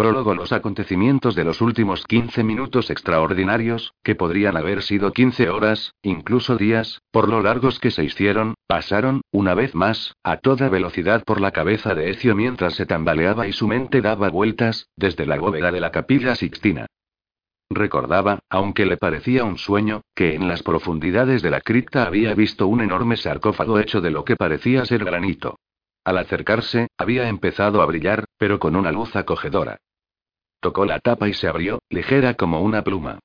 Prólogo Los acontecimientos de los últimos 15 minutos extraordinarios, que podrían haber sido 15 horas, incluso días, por lo largos que se hicieron, pasaron, una vez más, a toda velocidad por la cabeza de Ecio mientras se tambaleaba y su mente daba vueltas, desde la bóveda de la capilla Sixtina. Recordaba, aunque le parecía un sueño, que en las profundidades de la cripta había visto un enorme sarcófago hecho de lo que parecía ser granito. Al acercarse, había empezado a brillar, pero con una luz acogedora. Tocó la tapa y se abrió, ligera como una pluma.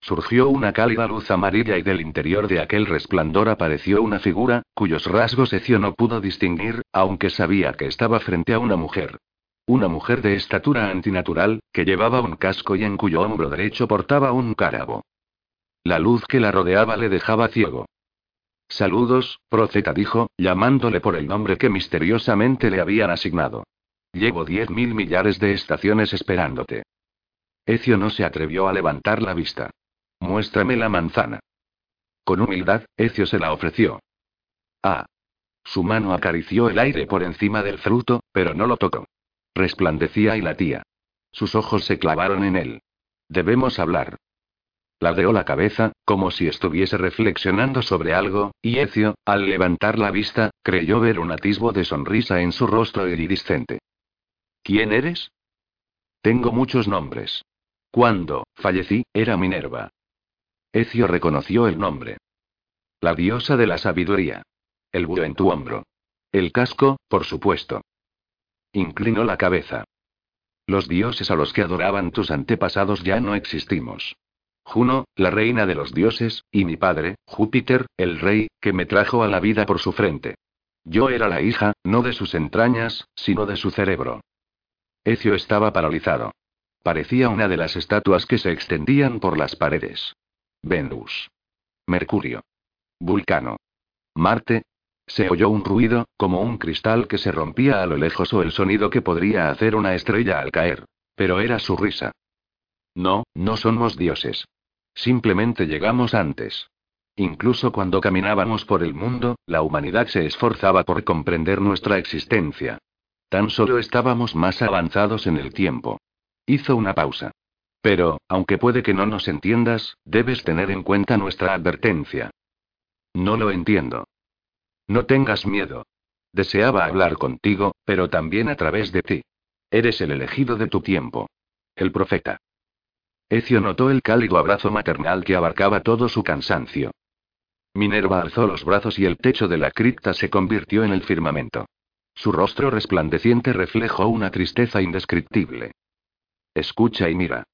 Surgió una cálida luz amarilla y del interior de aquel resplandor apareció una figura, cuyos rasgos Ecio no pudo distinguir, aunque sabía que estaba frente a una mujer. Una mujer de estatura antinatural, que llevaba un casco y en cuyo hombro derecho portaba un cárabo. La luz que la rodeaba le dejaba ciego. Saludos, profeta dijo, llamándole por el nombre que misteriosamente le habían asignado. Llevo diez mil millares de estaciones esperándote. Ecio no se atrevió a levantar la vista. Muéstrame la manzana. Con humildad, Ecio se la ofreció. Ah. Su mano acarició el aire por encima del fruto, pero no lo tocó. Resplandecía y latía. Sus ojos se clavaron en él. Debemos hablar. Ladeó la cabeza, como si estuviese reflexionando sobre algo, y Ecio, al levantar la vista, creyó ver un atisbo de sonrisa en su rostro iridiscente. ¿Quién eres? Tengo muchos nombres. Cuando fallecí, era Minerva. Ecio reconoció el nombre. La diosa de la sabiduría. El búho en tu hombro. El casco, por supuesto. Inclinó la cabeza. Los dioses a los que adoraban tus antepasados ya no existimos. Juno, la reina de los dioses, y mi padre, Júpiter, el rey, que me trajo a la vida por su frente. Yo era la hija, no de sus entrañas, sino de su cerebro. Ecio estaba paralizado. Parecía una de las estatuas que se extendían por las paredes. Venus. Mercurio. Vulcano. Marte. Se oyó un ruido, como un cristal que se rompía a lo lejos o el sonido que podría hacer una estrella al caer. Pero era su risa. No, no somos dioses. Simplemente llegamos antes. Incluso cuando caminábamos por el mundo, la humanidad se esforzaba por comprender nuestra existencia. Tan solo estábamos más avanzados en el tiempo. Hizo una pausa. Pero, aunque puede que no nos entiendas, debes tener en cuenta nuestra advertencia. No lo entiendo. No tengas miedo. Deseaba hablar contigo, pero también a través de ti. Eres el elegido de tu tiempo. El profeta. Ecio notó el cálido abrazo maternal que abarcaba todo su cansancio. Minerva alzó los brazos y el techo de la cripta se convirtió en el firmamento. Su rostro resplandeciente reflejó una tristeza indescriptible. Escucha y mira.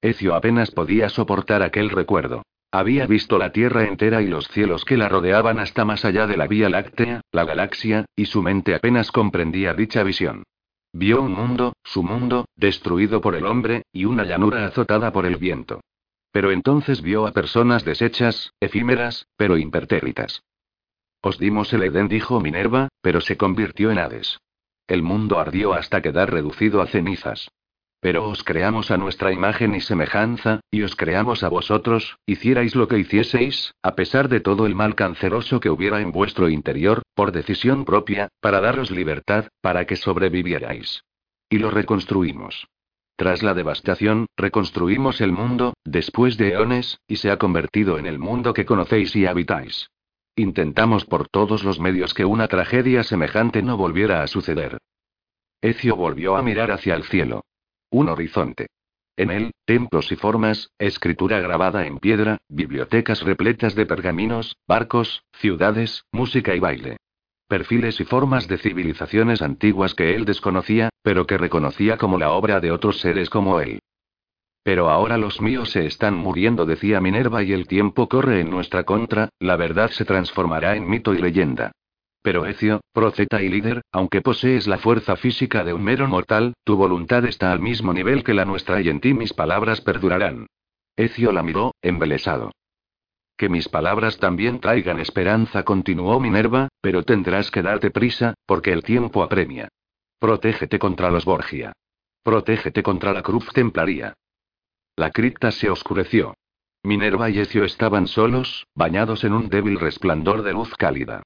Ecio apenas podía soportar aquel recuerdo. Había visto la Tierra entera y los cielos que la rodeaban hasta más allá de la Vía Láctea, la galaxia, y su mente apenas comprendía dicha visión. Vio un mundo, su mundo, destruido por el hombre, y una llanura azotada por el viento. Pero entonces vio a personas deshechas, efímeras, pero impertérritas. Os dimos el Edén, dijo Minerva, pero se convirtió en Hades. El mundo ardió hasta quedar reducido a cenizas. Pero os creamos a nuestra imagen y semejanza, y os creamos a vosotros, hicierais lo que hicieseis, a pesar de todo el mal canceroso que hubiera en vuestro interior, por decisión propia, para daros libertad, para que sobrevivierais. Y lo reconstruimos. Tras la devastación, reconstruimos el mundo, después de eones, y se ha convertido en el mundo que conocéis y habitáis. Intentamos por todos los medios que una tragedia semejante no volviera a suceder. Ecio volvió a mirar hacia el cielo. Un horizonte. En él, templos y formas, escritura grabada en piedra, bibliotecas repletas de pergaminos, barcos, ciudades, música y baile. Perfiles y formas de civilizaciones antiguas que él desconocía, pero que reconocía como la obra de otros seres como él. Pero ahora los míos se están muriendo, decía Minerva, y el tiempo corre en nuestra contra, la verdad se transformará en mito y leyenda. Pero Ecio, profeta y líder, aunque posees la fuerza física de un mero mortal, tu voluntad está al mismo nivel que la nuestra y en ti mis palabras perdurarán. Ecio la miró, embelesado. Que mis palabras también traigan esperanza, continuó Minerva, pero tendrás que darte prisa, porque el tiempo apremia. Protégete contra los Borgia. Protégete contra la cruz templaría. La cripta se oscureció. Minerva y Ecio estaban solos, bañados en un débil resplandor de luz cálida.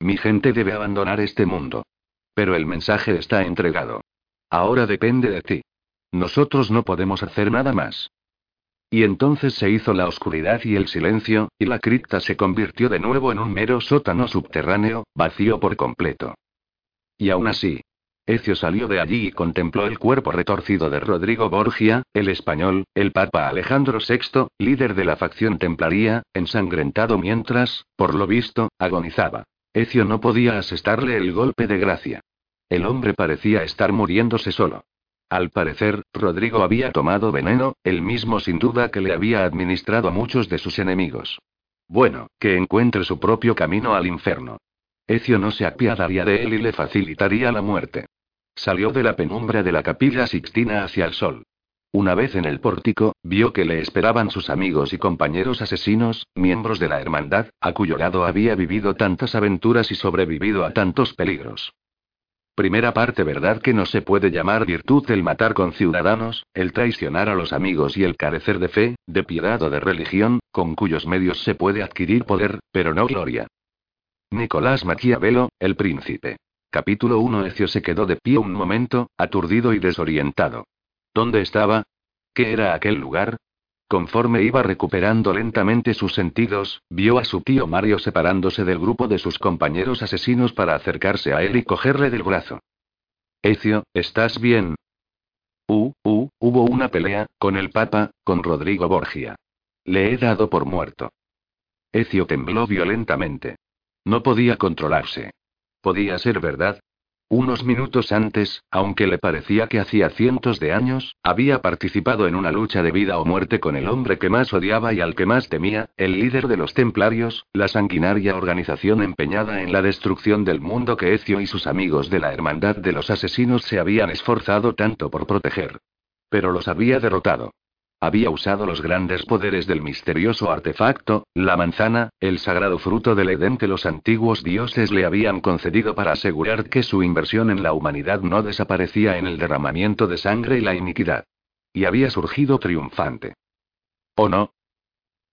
Mi gente debe abandonar este mundo. Pero el mensaje está entregado. Ahora depende de ti. Nosotros no podemos hacer nada más. Y entonces se hizo la oscuridad y el silencio, y la cripta se convirtió de nuevo en un mero sótano subterráneo, vacío por completo. Y aún así, Ecio salió de allí y contempló el cuerpo retorcido de Rodrigo Borgia, el español, el Papa Alejandro VI, líder de la facción templaría, ensangrentado mientras, por lo visto, agonizaba. Ecio no podía asestarle el golpe de gracia. El hombre parecía estar muriéndose solo. Al parecer, Rodrigo había tomado veneno, el mismo sin duda que le había administrado a muchos de sus enemigos. Bueno, que encuentre su propio camino al infierno. Ecio no se apiadaría de él y le facilitaría la muerte. Salió de la penumbra de la capilla Sixtina hacia el sol. Una vez en el pórtico, vio que le esperaban sus amigos y compañeros asesinos, miembros de la hermandad, a cuyo lado había vivido tantas aventuras y sobrevivido a tantos peligros. Primera parte verdad que no se puede llamar virtud el matar con ciudadanos, el traicionar a los amigos y el carecer de fe, de piedad o de religión, con cuyos medios se puede adquirir poder, pero no gloria. Nicolás Maquiavelo, el príncipe. Capítulo 1 Ecio se quedó de pie un momento, aturdido y desorientado. ¿Dónde estaba? ¿Qué era aquel lugar? Conforme iba recuperando lentamente sus sentidos, vio a su tío Mario separándose del grupo de sus compañeros asesinos para acercarse a él y cogerle del brazo. Ecio, ¿estás bien? Uh, uh, hubo una pelea, con el Papa, con Rodrigo Borgia. Le he dado por muerto. Ecio tembló violentamente. No podía controlarse. Podía ser verdad, unos minutos antes, aunque le parecía que hacía cientos de años, había participado en una lucha de vida o muerte con el hombre que más odiaba y al que más temía, el líder de los templarios, la sanguinaria organización empeñada en la destrucción del mundo que Ezio y sus amigos de la Hermandad de los Asesinos se habían esforzado tanto por proteger. Pero los había derrotado. Había usado los grandes poderes del misterioso artefacto, la manzana, el sagrado fruto del Edén que los antiguos dioses le habían concedido para asegurar que su inversión en la humanidad no desaparecía en el derramamiento de sangre y la iniquidad. Y había surgido triunfante. ¿O no?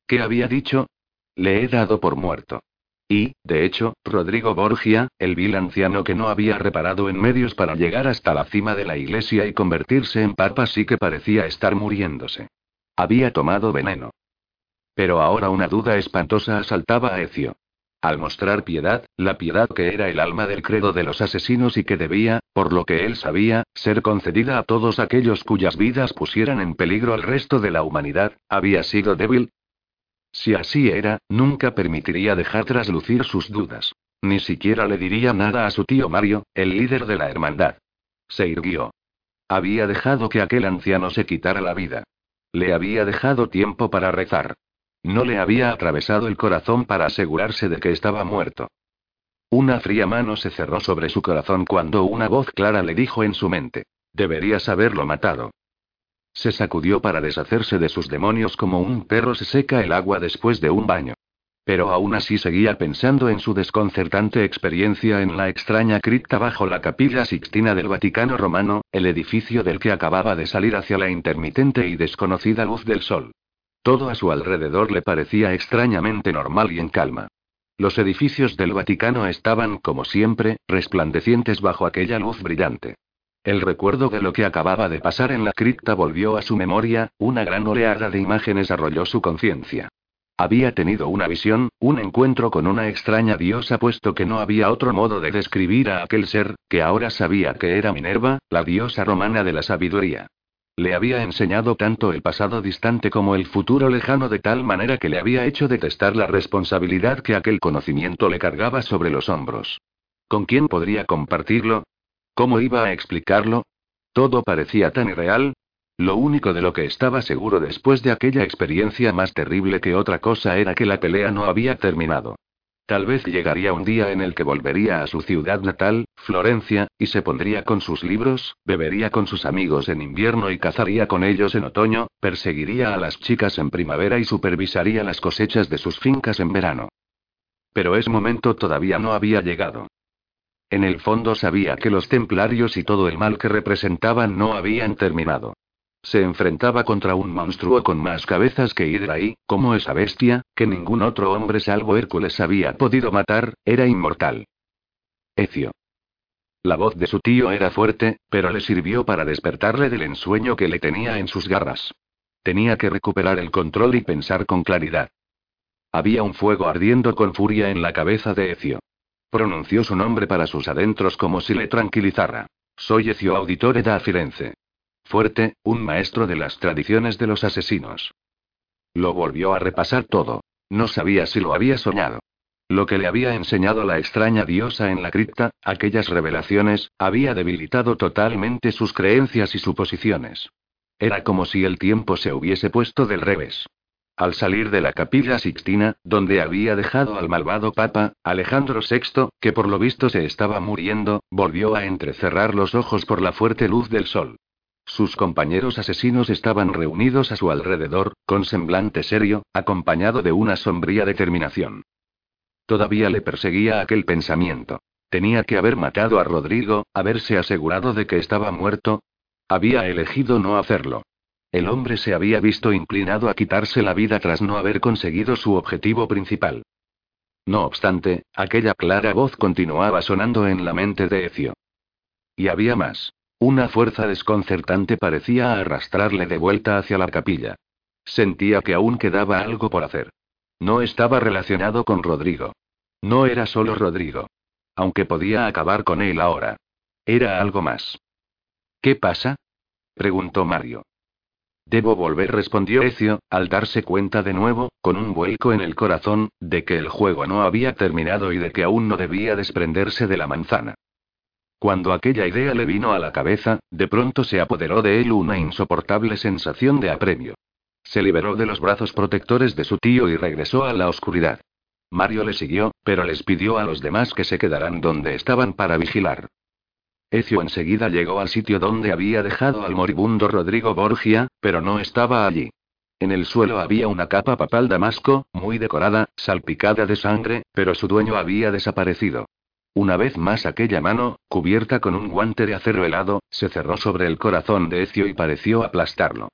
¿Qué había dicho? Le he dado por muerto. Y, de hecho, Rodrigo Borgia, el vil anciano que no había reparado en medios para llegar hasta la cima de la iglesia y convertirse en papa sí que parecía estar muriéndose. Había tomado veneno. Pero ahora una duda espantosa asaltaba a Ecio. Al mostrar piedad, la piedad que era el alma del credo de los asesinos y que debía, por lo que él sabía, ser concedida a todos aquellos cuyas vidas pusieran en peligro al resto de la humanidad, había sido débil. Si así era, nunca permitiría dejar traslucir sus dudas. Ni siquiera le diría nada a su tío Mario, el líder de la hermandad. Se irguió. Había dejado que aquel anciano se quitara la vida. Le había dejado tiempo para rezar. No le había atravesado el corazón para asegurarse de que estaba muerto. Una fría mano se cerró sobre su corazón cuando una voz clara le dijo en su mente. Deberías haberlo matado. Se sacudió para deshacerse de sus demonios como un perro se seca el agua después de un baño. Pero aún así seguía pensando en su desconcertante experiencia en la extraña cripta bajo la capilla Sixtina del Vaticano romano, el edificio del que acababa de salir hacia la intermitente y desconocida luz del sol. Todo a su alrededor le parecía extrañamente normal y en calma. Los edificios del Vaticano estaban, como siempre, resplandecientes bajo aquella luz brillante. El recuerdo de lo que acababa de pasar en la cripta volvió a su memoria, una gran oleada de imágenes arrolló su conciencia. Había tenido una visión, un encuentro con una extraña diosa puesto que no había otro modo de describir a aquel ser, que ahora sabía que era Minerva, la diosa romana de la sabiduría. Le había enseñado tanto el pasado distante como el futuro lejano de tal manera que le había hecho detestar la responsabilidad que aquel conocimiento le cargaba sobre los hombros. ¿Con quién podría compartirlo? ¿Cómo iba a explicarlo? Todo parecía tan irreal, lo único de lo que estaba seguro después de aquella experiencia más terrible que otra cosa era que la pelea no había terminado. Tal vez llegaría un día en el que volvería a su ciudad natal, Florencia, y se pondría con sus libros, bebería con sus amigos en invierno y cazaría con ellos en otoño, perseguiría a las chicas en primavera y supervisaría las cosechas de sus fincas en verano. Pero ese momento todavía no había llegado. En el fondo sabía que los templarios y todo el mal que representaban no habían terminado. Se enfrentaba contra un monstruo con más cabezas que Hydra y, como esa bestia, que ningún otro hombre salvo Hércules había podido matar, era inmortal. Ecio. La voz de su tío era fuerte, pero le sirvió para despertarle del ensueño que le tenía en sus garras. Tenía que recuperar el control y pensar con claridad. Había un fuego ardiendo con furia en la cabeza de Ecio. Pronunció su nombre para sus adentros como si le tranquilizara. Soy Ecio Auditore da Firenze. Fuerte, un maestro de las tradiciones de los asesinos. Lo volvió a repasar todo. No sabía si lo había soñado. Lo que le había enseñado la extraña diosa en la cripta, aquellas revelaciones, había debilitado totalmente sus creencias y suposiciones. Era como si el tiempo se hubiese puesto del revés. Al salir de la capilla sixtina, donde había dejado al malvado papa, Alejandro VI, que por lo visto se estaba muriendo, volvió a entrecerrar los ojos por la fuerte luz del sol. Sus compañeros asesinos estaban reunidos a su alrededor, con semblante serio, acompañado de una sombría determinación. Todavía le perseguía aquel pensamiento. Tenía que haber matado a Rodrigo, haberse asegurado de que estaba muerto. Había elegido no hacerlo. El hombre se había visto inclinado a quitarse la vida tras no haber conseguido su objetivo principal. No obstante, aquella clara voz continuaba sonando en la mente de Ecio. Y había más. Una fuerza desconcertante parecía arrastrarle de vuelta hacia la capilla. Sentía que aún quedaba algo por hacer. No estaba relacionado con Rodrigo. No era solo Rodrigo. Aunque podía acabar con él ahora. Era algo más. ¿Qué pasa? preguntó Mario. Debo volver, respondió Ecio, al darse cuenta de nuevo, con un vuelco en el corazón, de que el juego no había terminado y de que aún no debía desprenderse de la manzana. Cuando aquella idea le vino a la cabeza, de pronto se apoderó de él una insoportable sensación de apremio. Se liberó de los brazos protectores de su tío y regresó a la oscuridad. Mario le siguió, pero les pidió a los demás que se quedaran donde estaban para vigilar. Ecio enseguida llegó al sitio donde había dejado al moribundo Rodrigo Borgia, pero no estaba allí. En el suelo había una capa papal damasco, muy decorada, salpicada de sangre, pero su dueño había desaparecido. Una vez más aquella mano, cubierta con un guante de acero helado, se cerró sobre el corazón de Ecio y pareció aplastarlo.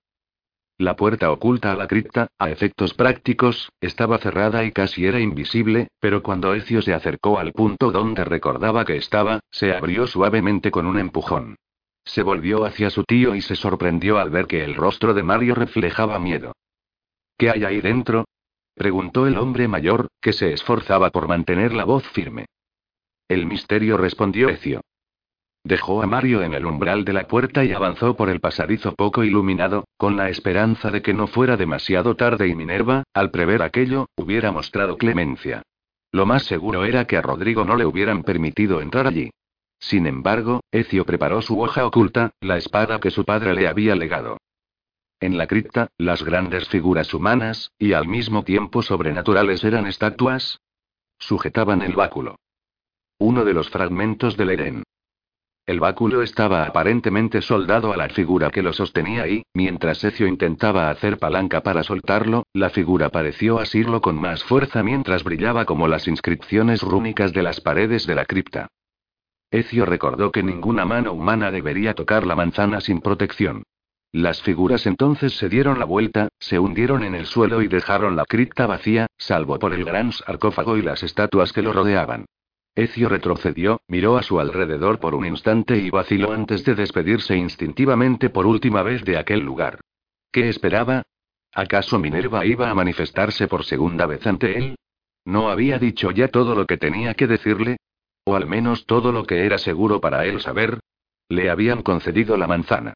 La puerta oculta a la cripta, a efectos prácticos, estaba cerrada y casi era invisible, pero cuando Ecio se acercó al punto donde recordaba que estaba, se abrió suavemente con un empujón. Se volvió hacia su tío y se sorprendió al ver que el rostro de Mario reflejaba miedo. ¿Qué hay ahí dentro? preguntó el hombre mayor, que se esforzaba por mantener la voz firme. El misterio respondió Ecio. Dejó a Mario en el umbral de la puerta y avanzó por el pasadizo poco iluminado, con la esperanza de que no fuera demasiado tarde y Minerva, al prever aquello, hubiera mostrado clemencia. Lo más seguro era que a Rodrigo no le hubieran permitido entrar allí. Sin embargo, Ecio preparó su hoja oculta, la espada que su padre le había legado. En la cripta, las grandes figuras humanas, y al mismo tiempo sobrenaturales eran estatuas. Sujetaban el báculo. Uno de los fragmentos del Eden. El báculo estaba aparentemente soldado a la figura que lo sostenía y, mientras Ecio intentaba hacer palanca para soltarlo, la figura pareció asirlo con más fuerza mientras brillaba como las inscripciones rúnicas de las paredes de la cripta. Ecio recordó que ninguna mano humana debería tocar la manzana sin protección. Las figuras entonces se dieron la vuelta, se hundieron en el suelo y dejaron la cripta vacía, salvo por el gran sarcófago y las estatuas que lo rodeaban. Ecio retrocedió, miró a su alrededor por un instante y vaciló antes de despedirse instintivamente por última vez de aquel lugar. ¿Qué esperaba? ¿Acaso Minerva iba a manifestarse por segunda vez ante él? ¿No había dicho ya todo lo que tenía que decirle? ¿O al menos todo lo que era seguro para él saber? Le habían concedido la manzana.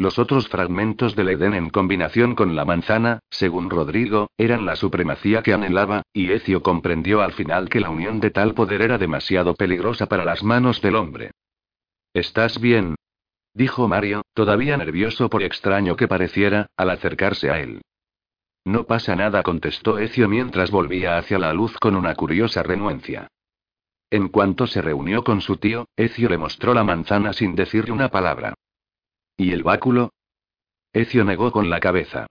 Los otros fragmentos del Edén en combinación con la manzana, según Rodrigo, eran la supremacía que anhelaba, y Ecio comprendió al final que la unión de tal poder era demasiado peligrosa para las manos del hombre. ¿Estás bien? dijo Mario, todavía nervioso por extraño que pareciera, al acercarse a él. No pasa nada, contestó Ecio mientras volvía hacia la luz con una curiosa renuencia. En cuanto se reunió con su tío, Ecio le mostró la manzana sin decirle una palabra. ¿Y el báculo? Ecio negó con la cabeza.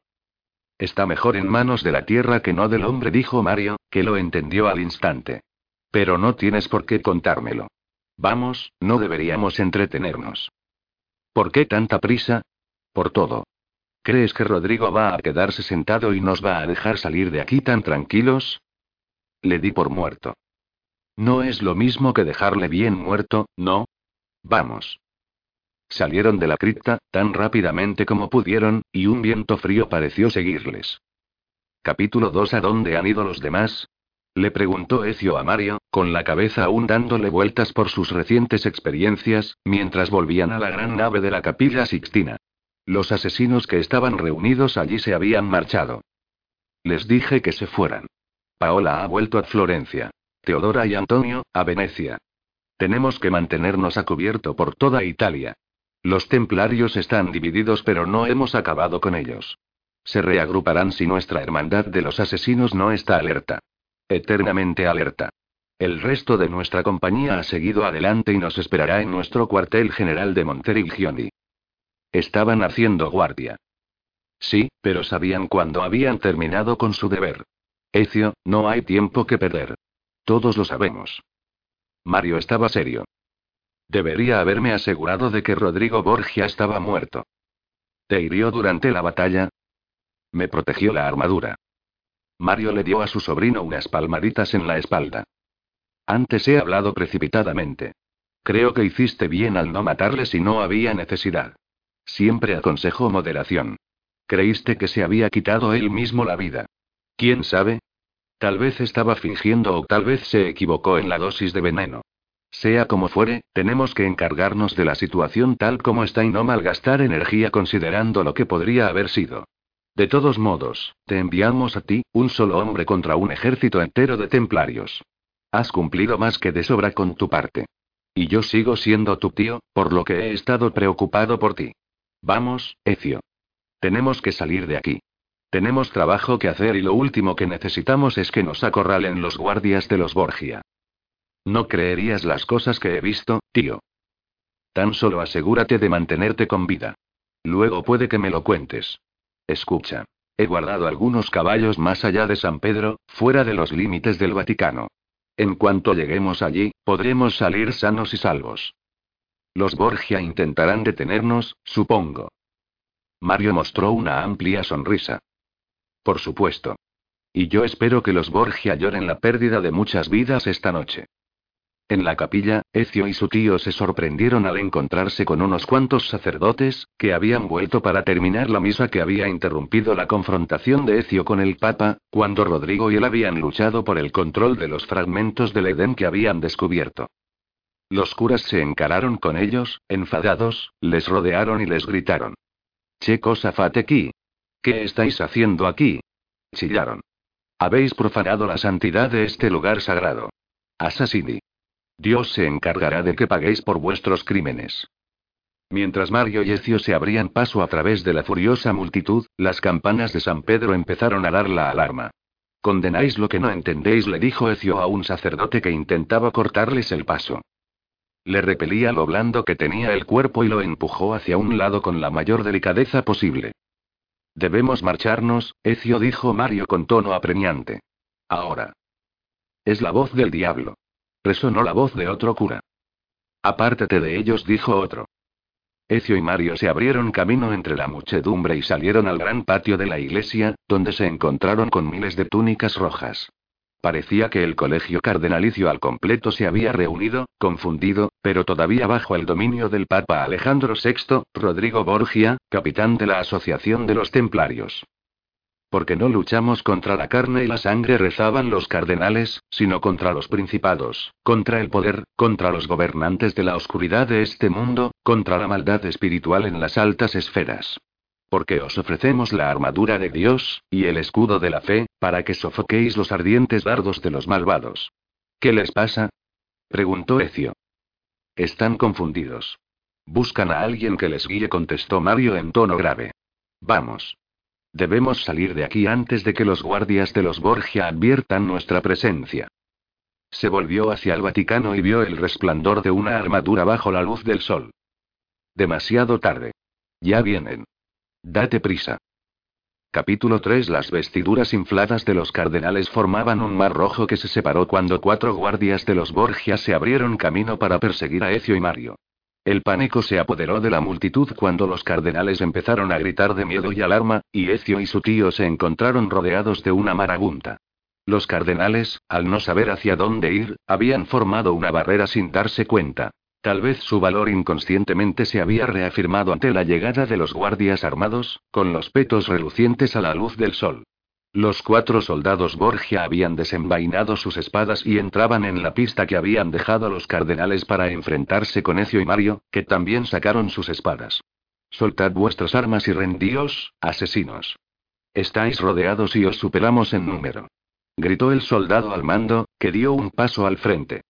Está mejor en manos de la tierra que no del hombre, dijo Mario, que lo entendió al instante. Pero no tienes por qué contármelo. Vamos, no deberíamos entretenernos. ¿Por qué tanta prisa? Por todo. ¿Crees que Rodrigo va a quedarse sentado y nos va a dejar salir de aquí tan tranquilos? Le di por muerto. No es lo mismo que dejarle bien muerto, ¿no? Vamos. Salieron de la cripta, tan rápidamente como pudieron, y un viento frío pareció seguirles. Capítulo 2 ¿A dónde han ido los demás? Le preguntó Ecio a Mario, con la cabeza aún dándole vueltas por sus recientes experiencias, mientras volvían a la gran nave de la capilla Sixtina. Los asesinos que estaban reunidos allí se habían marchado. Les dije que se fueran. Paola ha vuelto a Florencia. Teodora y Antonio, a Venecia. Tenemos que mantenernos a cubierto por toda Italia. Los templarios están divididos pero no hemos acabado con ellos. Se reagruparán si nuestra hermandad de los asesinos no está alerta. Eternamente alerta. El resto de nuestra compañía ha seguido adelante y nos esperará en nuestro cuartel general de Monterigioni. Estaban haciendo guardia. Sí, pero sabían cuándo habían terminado con su deber. Ecio, no hay tiempo que perder. Todos lo sabemos. Mario estaba serio. Debería haberme asegurado de que Rodrigo Borgia estaba muerto. ¿Te hirió durante la batalla? Me protegió la armadura. Mario le dio a su sobrino unas palmaditas en la espalda. Antes he hablado precipitadamente. Creo que hiciste bien al no matarle si no había necesidad. Siempre aconsejo moderación. Creíste que se había quitado él mismo la vida. ¿Quién sabe? Tal vez estaba fingiendo o tal vez se equivocó en la dosis de veneno. Sea como fuere, tenemos que encargarnos de la situación tal como está y no malgastar energía considerando lo que podría haber sido. De todos modos, te enviamos a ti, un solo hombre contra un ejército entero de templarios. Has cumplido más que de sobra con tu parte. Y yo sigo siendo tu tío, por lo que he estado preocupado por ti. Vamos, Ecio. Tenemos que salir de aquí. Tenemos trabajo que hacer y lo último que necesitamos es que nos acorralen los guardias de los Borgia. No creerías las cosas que he visto, tío. Tan solo asegúrate de mantenerte con vida. Luego puede que me lo cuentes. Escucha. He guardado algunos caballos más allá de San Pedro, fuera de los límites del Vaticano. En cuanto lleguemos allí, podremos salir sanos y salvos. Los Borgia intentarán detenernos, supongo. Mario mostró una amplia sonrisa. Por supuesto. Y yo espero que los Borgia lloren la pérdida de muchas vidas esta noche. En la capilla, Ecio y su tío se sorprendieron al encontrarse con unos cuantos sacerdotes, que habían vuelto para terminar la misa que había interrumpido la confrontación de Ecio con el Papa, cuando Rodrigo y él habían luchado por el control de los fragmentos del Edén que habían descubierto. Los curas se encararon con ellos, enfadados, les rodearon y les gritaron. Che cosa. ¿Qué estáis haciendo aquí? Chillaron. Habéis profanado la santidad de este lugar sagrado. Assassini. Dios se encargará de que paguéis por vuestros crímenes. Mientras Mario y Ecio se abrían paso a través de la furiosa multitud, las campanas de San Pedro empezaron a dar la alarma. Condenáis lo que no entendéis, le dijo Ecio a un sacerdote que intentaba cortarles el paso. Le repelía lo blando que tenía el cuerpo y lo empujó hacia un lado con la mayor delicadeza posible. Debemos marcharnos, Ecio dijo Mario con tono apremiante. Ahora. Es la voz del diablo. Resonó la voz de otro cura. Apártate de ellos, dijo otro. Ecio y Mario se abrieron camino entre la muchedumbre y salieron al gran patio de la iglesia, donde se encontraron con miles de túnicas rojas. Parecía que el colegio cardenalicio al completo se había reunido, confundido, pero todavía bajo el dominio del Papa Alejandro VI, Rodrigo Borgia, capitán de la Asociación de los Templarios. Porque no luchamos contra la carne y la sangre, rezaban los cardenales, sino contra los principados, contra el poder, contra los gobernantes de la oscuridad de este mundo, contra la maldad espiritual en las altas esferas. Porque os ofrecemos la armadura de Dios, y el escudo de la fe, para que sofoquéis los ardientes dardos de los malvados. ¿Qué les pasa? preguntó Ecio. Están confundidos. Buscan a alguien que les guíe, contestó Mario en tono grave. Vamos. Debemos salir de aquí antes de que los guardias de los Borgia adviertan nuestra presencia. Se volvió hacia el Vaticano y vio el resplandor de una armadura bajo la luz del sol. Demasiado tarde. Ya vienen. Date prisa. Capítulo 3 Las vestiduras infladas de los cardenales formaban un mar rojo que se separó cuando cuatro guardias de los Borgia se abrieron camino para perseguir a Ecio y Mario. El pánico se apoderó de la multitud cuando los cardenales empezaron a gritar de miedo y alarma, y Ecio y su tío se encontraron rodeados de una marabunta. Los cardenales, al no saber hacia dónde ir, habían formado una barrera sin darse cuenta. Tal vez su valor inconscientemente se había reafirmado ante la llegada de los guardias armados, con los petos relucientes a la luz del sol. Los cuatro soldados Borgia habían desenvainado sus espadas y entraban en la pista que habían dejado los cardenales para enfrentarse con Ecio y Mario, que también sacaron sus espadas. Soltad vuestras armas y rendíos, asesinos. Estáis rodeados y os superamos en número. Gritó el soldado al mando, que dio un paso al frente.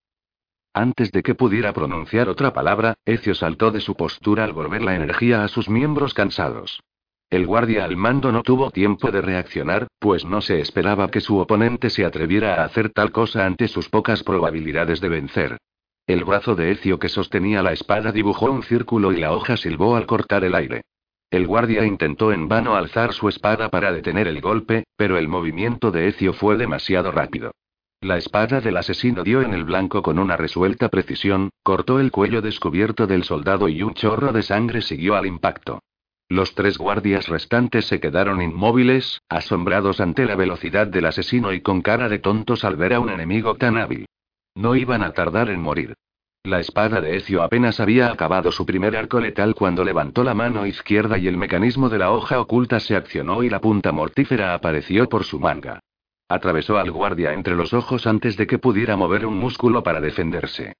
Antes de que pudiera pronunciar otra palabra, Ecio saltó de su postura al volver la energía a sus miembros cansados. El guardia al mando no tuvo tiempo de reaccionar, pues no se esperaba que su oponente se atreviera a hacer tal cosa ante sus pocas probabilidades de vencer. El brazo de Ecio que sostenía la espada dibujó un círculo y la hoja silbó al cortar el aire. El guardia intentó en vano alzar su espada para detener el golpe, pero el movimiento de Ecio fue demasiado rápido. La espada del asesino dio en el blanco con una resuelta precisión, cortó el cuello descubierto del soldado y un chorro de sangre siguió al impacto. Los tres guardias restantes se quedaron inmóviles, asombrados ante la velocidad del asesino y con cara de tontos al ver a un enemigo tan hábil. No iban a tardar en morir. La espada de Ecio apenas había acabado su primer arco letal cuando levantó la mano izquierda y el mecanismo de la hoja oculta se accionó y la punta mortífera apareció por su manga. Atravesó al guardia entre los ojos antes de que pudiera mover un músculo para defenderse.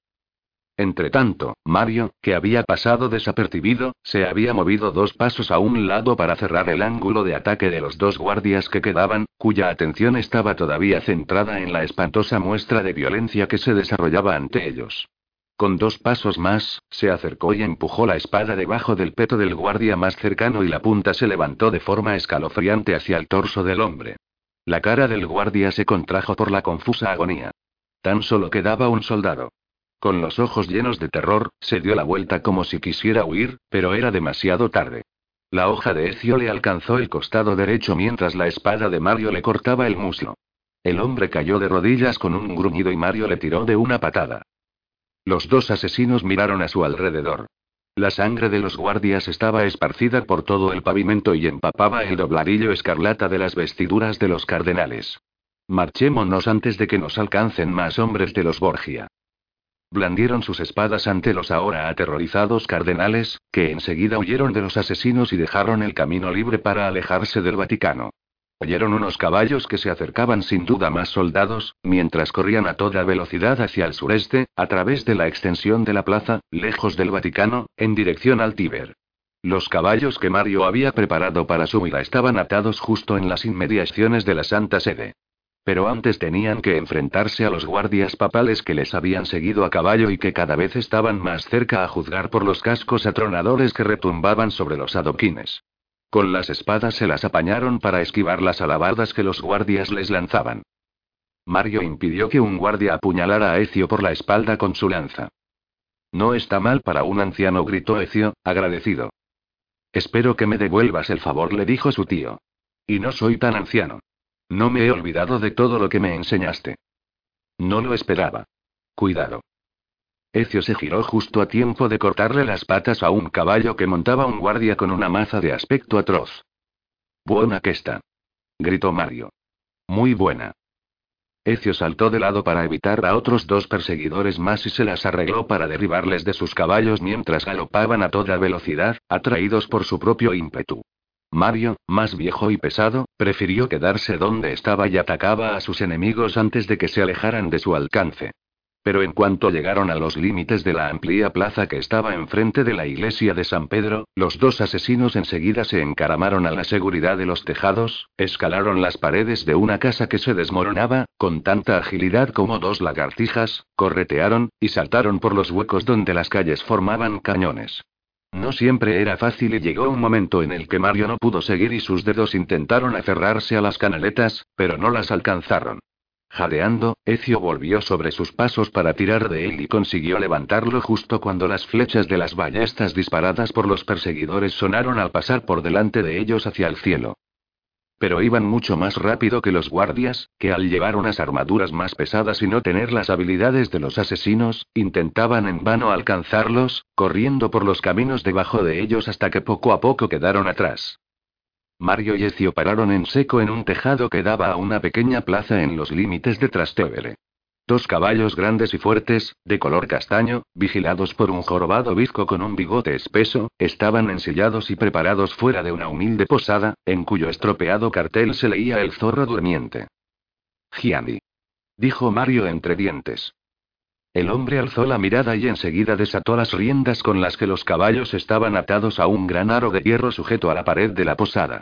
Entretanto, Mario, que había pasado desapercibido, se había movido dos pasos a un lado para cerrar el ángulo de ataque de los dos guardias que quedaban, cuya atención estaba todavía centrada en la espantosa muestra de violencia que se desarrollaba ante ellos. Con dos pasos más, se acercó y empujó la espada debajo del peto del guardia más cercano y la punta se levantó de forma escalofriante hacia el torso del hombre. La cara del guardia se contrajo por la confusa agonía. Tan solo quedaba un soldado. Con los ojos llenos de terror, se dio la vuelta como si quisiera huir, pero era demasiado tarde. La hoja de Ecio le alcanzó el costado derecho mientras la espada de Mario le cortaba el muslo. El hombre cayó de rodillas con un gruñido y Mario le tiró de una patada. Los dos asesinos miraron a su alrededor. La sangre de los guardias estaba esparcida por todo el pavimento y empapaba el dobladillo escarlata de las vestiduras de los cardenales. Marchémonos antes de que nos alcancen más hombres de los Borgia. Blandieron sus espadas ante los ahora aterrorizados cardenales, que enseguida huyeron de los asesinos y dejaron el camino libre para alejarse del Vaticano. Oyeron unos caballos que se acercaban sin duda más soldados, mientras corrían a toda velocidad hacia el sureste, a través de la extensión de la plaza, lejos del Vaticano, en dirección al Tíber. Los caballos que Mario había preparado para su huida estaban atados justo en las inmediaciones de la Santa Sede. Pero antes tenían que enfrentarse a los guardias papales que les habían seguido a caballo y que cada vez estaban más cerca a juzgar por los cascos atronadores que retumbaban sobre los adoquines. Con las espadas se las apañaron para esquivar las alabardas que los guardias les lanzaban. Mario impidió que un guardia apuñalara a Ecio por la espalda con su lanza. No está mal para un anciano, gritó Ecio, agradecido. Espero que me devuelvas el favor, le dijo su tío. Y no soy tan anciano. No me he olvidado de todo lo que me enseñaste. No lo esperaba. Cuidado. Ecio se giró justo a tiempo de cortarle las patas a un caballo que montaba un guardia con una maza de aspecto atroz. Buena que está. Gritó Mario. Muy buena. Ecio saltó de lado para evitar a otros dos perseguidores más y se las arregló para derribarles de sus caballos mientras galopaban a toda velocidad, atraídos por su propio ímpetu. Mario, más viejo y pesado, prefirió quedarse donde estaba y atacaba a sus enemigos antes de que se alejaran de su alcance. Pero en cuanto llegaron a los límites de la amplia plaza que estaba enfrente de la iglesia de San Pedro, los dos asesinos enseguida se encaramaron a la seguridad de los tejados, escalaron las paredes de una casa que se desmoronaba, con tanta agilidad como dos lagartijas, corretearon, y saltaron por los huecos donde las calles formaban cañones. No siempre era fácil y llegó un momento en el que Mario no pudo seguir y sus dedos intentaron aferrarse a las canaletas, pero no las alcanzaron. Jadeando, Ecio volvió sobre sus pasos para tirar de él y consiguió levantarlo justo cuando las flechas de las ballestas disparadas por los perseguidores sonaron al pasar por delante de ellos hacia el cielo. Pero iban mucho más rápido que los guardias, que al llevar unas armaduras más pesadas y no tener las habilidades de los asesinos, intentaban en vano alcanzarlos, corriendo por los caminos debajo de ellos hasta que poco a poco quedaron atrás. Mario y Ecio pararon en seco en un tejado que daba a una pequeña plaza en los límites de Trastevere. Dos caballos grandes y fuertes, de color castaño, vigilados por un jorobado bizco con un bigote espeso, estaban ensillados y preparados fuera de una humilde posada, en cuyo estropeado cartel se leía el zorro durmiente. Gianni. Dijo Mario entre dientes. El hombre alzó la mirada y enseguida desató las riendas con las que los caballos estaban atados a un gran aro de hierro sujeto a la pared de la posada.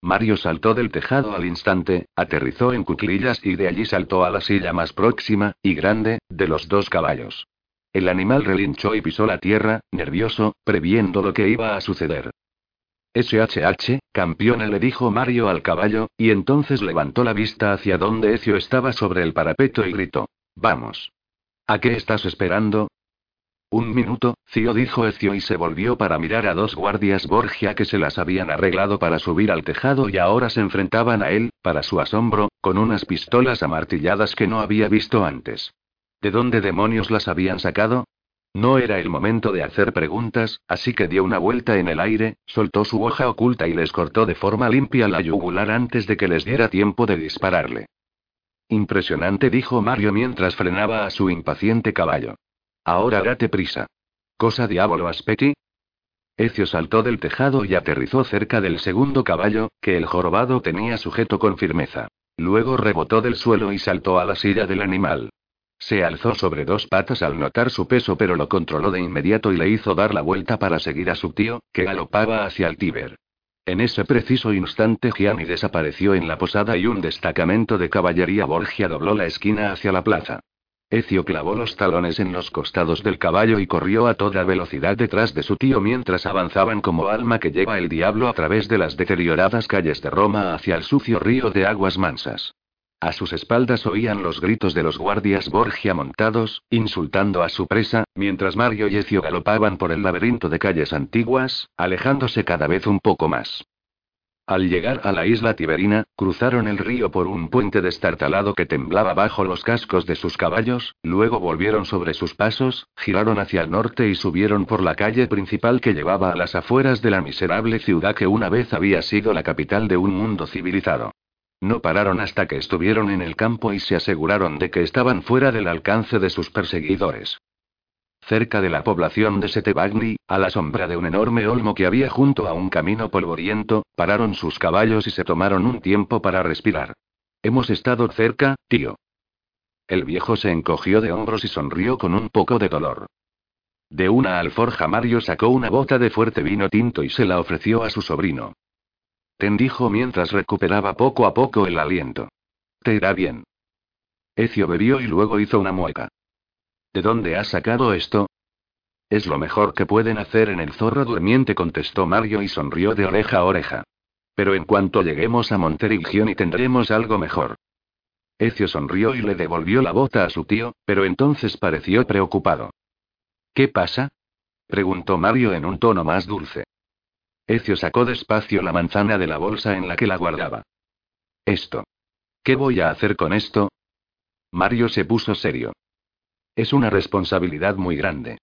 Mario saltó del tejado al instante, aterrizó en cuclillas y de allí saltó a la silla más próxima, y grande, de los dos caballos. El animal relinchó y pisó la tierra, nervioso, previendo lo que iba a suceder. SHH, campeón, le dijo Mario al caballo, y entonces levantó la vista hacia donde Ecio estaba sobre el parapeto y gritó: Vamos. ¿A qué estás esperando? Un minuto, Cio dijo Ecio y se volvió para mirar a dos guardias Borgia que se las habían arreglado para subir al tejado y ahora se enfrentaban a él, para su asombro, con unas pistolas amartilladas que no había visto antes. ¿De dónde demonios las habían sacado? No era el momento de hacer preguntas, así que dio una vuelta en el aire, soltó su hoja oculta y les cortó de forma limpia la yugular antes de que les diera tiempo de dispararle. Impresionante, dijo Mario mientras frenaba a su impaciente caballo. Ahora date prisa. ¿Cosa diablo Aspetti? Ecio saltó del tejado y aterrizó cerca del segundo caballo, que el jorobado tenía sujeto con firmeza. Luego rebotó del suelo y saltó a la silla del animal. Se alzó sobre dos patas al notar su peso, pero lo controló de inmediato y le hizo dar la vuelta para seguir a su tío, que galopaba hacia el Tíber. En ese preciso instante Gianni desapareció en la posada y un destacamento de caballería Borgia dobló la esquina hacia la plaza. Ecio clavó los talones en los costados del caballo y corrió a toda velocidad detrás de su tío mientras avanzaban como alma que lleva el diablo a través de las deterioradas calles de Roma hacia el sucio río de aguas mansas. A sus espaldas oían los gritos de los guardias Borgia montados, insultando a su presa, mientras Mario y Ecio galopaban por el laberinto de calles antiguas, alejándose cada vez un poco más. Al llegar a la isla Tiberina, cruzaron el río por un puente destartalado que temblaba bajo los cascos de sus caballos, luego volvieron sobre sus pasos, giraron hacia el norte y subieron por la calle principal que llevaba a las afueras de la miserable ciudad que una vez había sido la capital de un mundo civilizado. No pararon hasta que estuvieron en el campo y se aseguraron de que estaban fuera del alcance de sus perseguidores. Cerca de la población de Setebagni, a la sombra de un enorme olmo que había junto a un camino polvoriento, pararon sus caballos y se tomaron un tiempo para respirar. Hemos estado cerca, tío. El viejo se encogió de hombros y sonrió con un poco de dolor. De una alforja Mario sacó una bota de fuerte vino tinto y se la ofreció a su sobrino. Ten dijo mientras recuperaba poco a poco el aliento. Te irá bien. Ecio bebió y luego hizo una mueca. ¿De dónde has sacado esto? Es lo mejor que pueden hacer en el zorro durmiente, contestó Mario y sonrió de oreja a oreja. Pero en cuanto lleguemos a Monterigioni tendremos algo mejor. Ecio sonrió y le devolvió la bota a su tío, pero entonces pareció preocupado. ¿Qué pasa? preguntó Mario en un tono más dulce. Ecio sacó despacio la manzana de la bolsa en la que la guardaba. Esto. ¿Qué voy a hacer con esto? Mario se puso serio. Es una responsabilidad muy grande.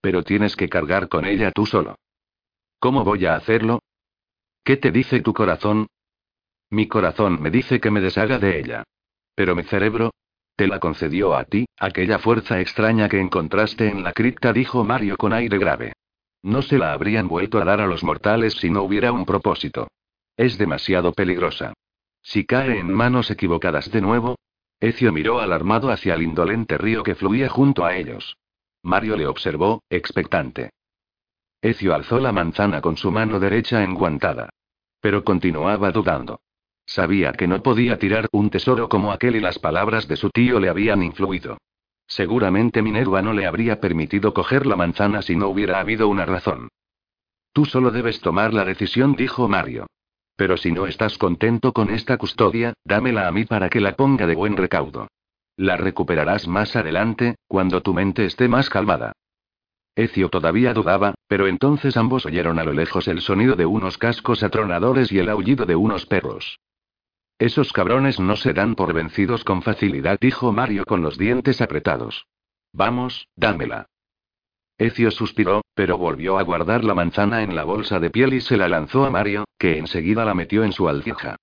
Pero tienes que cargar con ella tú solo. ¿Cómo voy a hacerlo? ¿Qué te dice tu corazón? Mi corazón me dice que me deshaga de ella. Pero mi cerebro, te la concedió a ti, aquella fuerza extraña que encontraste en la cripta, dijo Mario con aire grave. No se la habrían vuelto a dar a los mortales si no hubiera un propósito. Es demasiado peligrosa. Si cae en manos equivocadas de nuevo. Ecio miró alarmado hacia el indolente río que fluía junto a ellos. Mario le observó, expectante. Ecio alzó la manzana con su mano derecha enguantada. Pero continuaba dudando. Sabía que no podía tirar un tesoro como aquel y las palabras de su tío le habían influido. Seguramente Minerva no le habría permitido coger la manzana si no hubiera habido una razón. Tú solo debes tomar la decisión, dijo Mario. Pero si no estás contento con esta custodia, dámela a mí para que la ponga de buen recaudo. La recuperarás más adelante, cuando tu mente esté más calmada. Ecio todavía dudaba, pero entonces ambos oyeron a lo lejos el sonido de unos cascos atronadores y el aullido de unos perros. Esos cabrones no se dan por vencidos con facilidad, dijo Mario con los dientes apretados. Vamos, dámela. Ecio suspiró, pero volvió a guardar la manzana en la bolsa de piel y se la lanzó a Mario, que enseguida la metió en su aljija.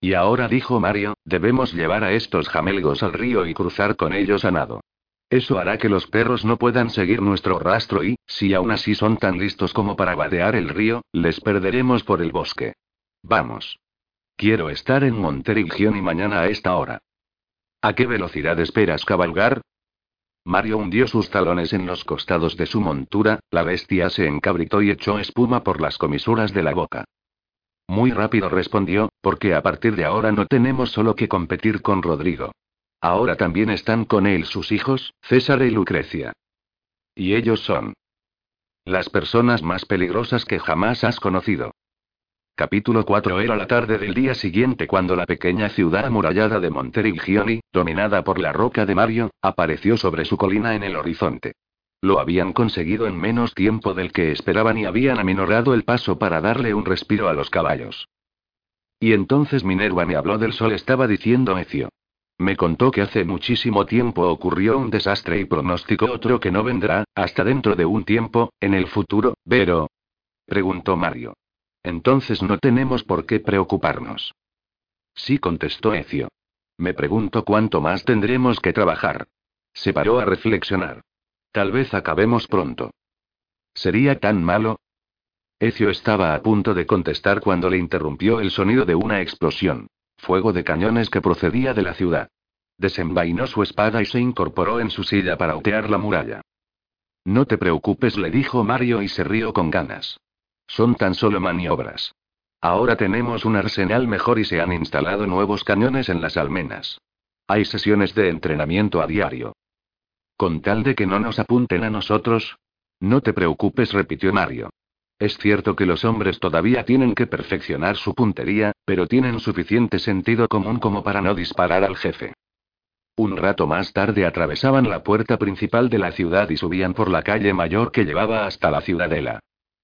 Y ahora dijo Mario, debemos llevar a estos jamelgos al río y cruzar con ellos a nado. Eso hará que los perros no puedan seguir nuestro rastro y, si aún así son tan listos como para vadear el río, les perderemos por el bosque. Vamos. Quiero estar en Monterigion y mañana a esta hora. ¿A qué velocidad esperas cabalgar? Mario hundió sus talones en los costados de su montura, la bestia se encabritó y echó espuma por las comisuras de la boca. Muy rápido respondió, porque a partir de ahora no tenemos solo que competir con Rodrigo. Ahora también están con él sus hijos, César y Lucrecia. Y ellos son las personas más peligrosas que jamás has conocido. Capítulo 4 Era la tarde del día siguiente cuando la pequeña ciudad amurallada de Monterigioni, dominada por la roca de Mario, apareció sobre su colina en el horizonte. Lo habían conseguido en menos tiempo del que esperaban y habían aminorado el paso para darle un respiro a los caballos. Y entonces Minerva me habló del sol, estaba diciendo Ecio. Me contó que hace muchísimo tiempo ocurrió un desastre y pronosticó otro que no vendrá, hasta dentro de un tiempo, en el futuro, pero... preguntó Mario. Entonces no tenemos por qué preocuparnos. Sí, contestó Ecio. Me pregunto cuánto más tendremos que trabajar. Se paró a reflexionar. Tal vez acabemos pronto. ¿Sería tan malo? Ecio estaba a punto de contestar cuando le interrumpió el sonido de una explosión. Fuego de cañones que procedía de la ciudad. Desenvainó su espada y se incorporó en su silla para otear la muralla. No te preocupes, le dijo Mario y se rió con ganas. Son tan solo maniobras. Ahora tenemos un arsenal mejor y se han instalado nuevos cañones en las almenas. Hay sesiones de entrenamiento a diario. Con tal de que no nos apunten a nosotros. No te preocupes, repitió Mario. Es cierto que los hombres todavía tienen que perfeccionar su puntería, pero tienen suficiente sentido común como para no disparar al jefe. Un rato más tarde atravesaban la puerta principal de la ciudad y subían por la calle mayor que llevaba hasta la ciudadela.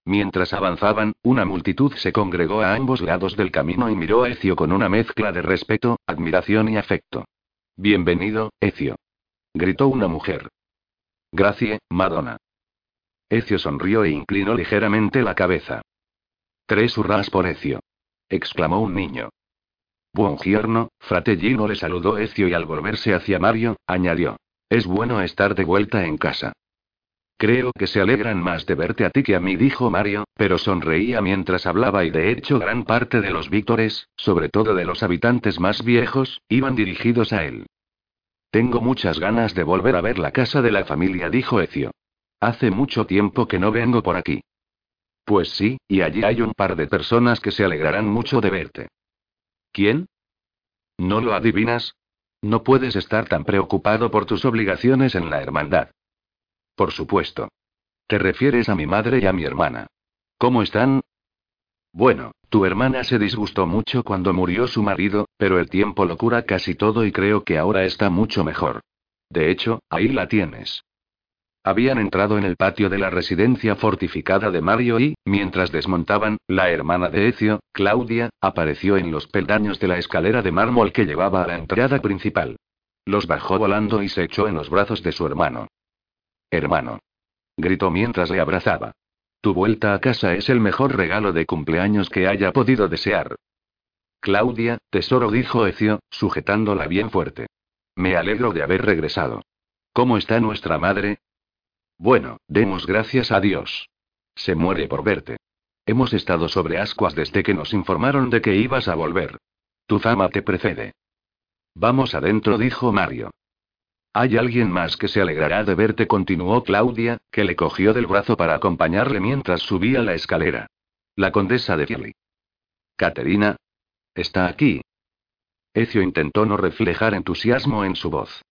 Mientras avanzaban, una multitud se congregó a ambos lados del camino y miró a Ecio con una mezcla de respeto, admiración y afecto. Bienvenido, Ecio. Gritó una mujer. Gracie, Madonna. Ecio sonrió e inclinó ligeramente la cabeza. Tres hurras por Ecio. exclamó un niño. Buongiorno, fratellino le saludó Ecio y al volverse hacia Mario, añadió. Es bueno estar de vuelta en casa. Creo que se alegran más de verte a ti que a mí, dijo Mario, pero sonreía mientras hablaba y de hecho gran parte de los víctores, sobre todo de los habitantes más viejos, iban dirigidos a él. Tengo muchas ganas de volver a ver la casa de la familia, dijo Ecio. Hace mucho tiempo que no vengo por aquí. Pues sí, y allí hay un par de personas que se alegrarán mucho de verte. ¿Quién? ¿No lo adivinas? No puedes estar tan preocupado por tus obligaciones en la hermandad. Por supuesto. Te refieres a mi madre y a mi hermana. ¿Cómo están? Bueno, tu hermana se disgustó mucho cuando murió su marido, pero el tiempo lo cura casi todo y creo que ahora está mucho mejor. De hecho, ahí la tienes. Habían entrado en el patio de la residencia fortificada de Mario y, mientras desmontaban, la hermana de Ecio, Claudia, apareció en los peldaños de la escalera de mármol que llevaba a la entrada principal. Los bajó volando y se echó en los brazos de su hermano. Hermano. Gritó mientras le abrazaba. Tu vuelta a casa es el mejor regalo de cumpleaños que haya podido desear. Claudia, tesoro, dijo Ecio, sujetándola bien fuerte. Me alegro de haber regresado. ¿Cómo está nuestra madre? Bueno, demos gracias a Dios. Se muere por verte. Hemos estado sobre ascuas desde que nos informaron de que ibas a volver. Tu fama te precede. Vamos adentro, dijo Mario. Hay alguien más que se alegrará de verte, continuó Claudia, que le cogió del brazo para acompañarle mientras subía la escalera. La condesa de Firly. Caterina. Está aquí. Ecio intentó no reflejar entusiasmo en su voz.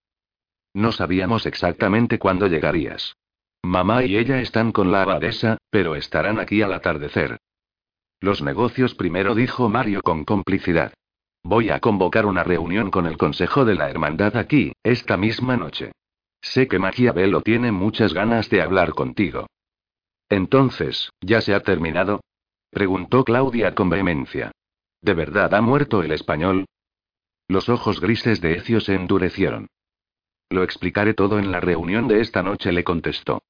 No sabíamos exactamente cuándo llegarías. Mamá y ella están con la abadesa, pero estarán aquí al atardecer. Los negocios primero, dijo Mario con complicidad. Voy a convocar una reunión con el Consejo de la Hermandad aquí, esta misma noche. Sé que Maquiavelo tiene muchas ganas de hablar contigo. Entonces, ¿ya se ha terminado? preguntó Claudia con vehemencia. ¿De verdad ha muerto el español? Los ojos grises de Ecio se endurecieron. Lo explicaré todo en la reunión de esta noche, le contestó.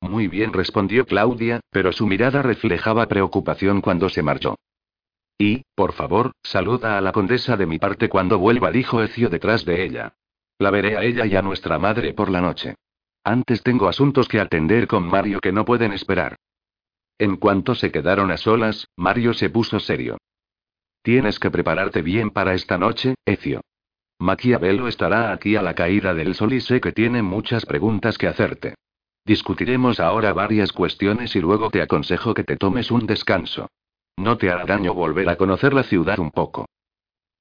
Muy bien, respondió Claudia, pero su mirada reflejaba preocupación cuando se marchó. Y, por favor, saluda a la condesa de mi parte cuando vuelva, dijo Ecio detrás de ella. La veré a ella y a nuestra madre por la noche. Antes tengo asuntos que atender con Mario que no pueden esperar. En cuanto se quedaron a solas, Mario se puso serio. Tienes que prepararte bien para esta noche, Ecio. Maquiavelo estará aquí a la caída del sol y sé que tiene muchas preguntas que hacerte. Discutiremos ahora varias cuestiones y luego te aconsejo que te tomes un descanso. No te hará daño volver a conocer la ciudad un poco.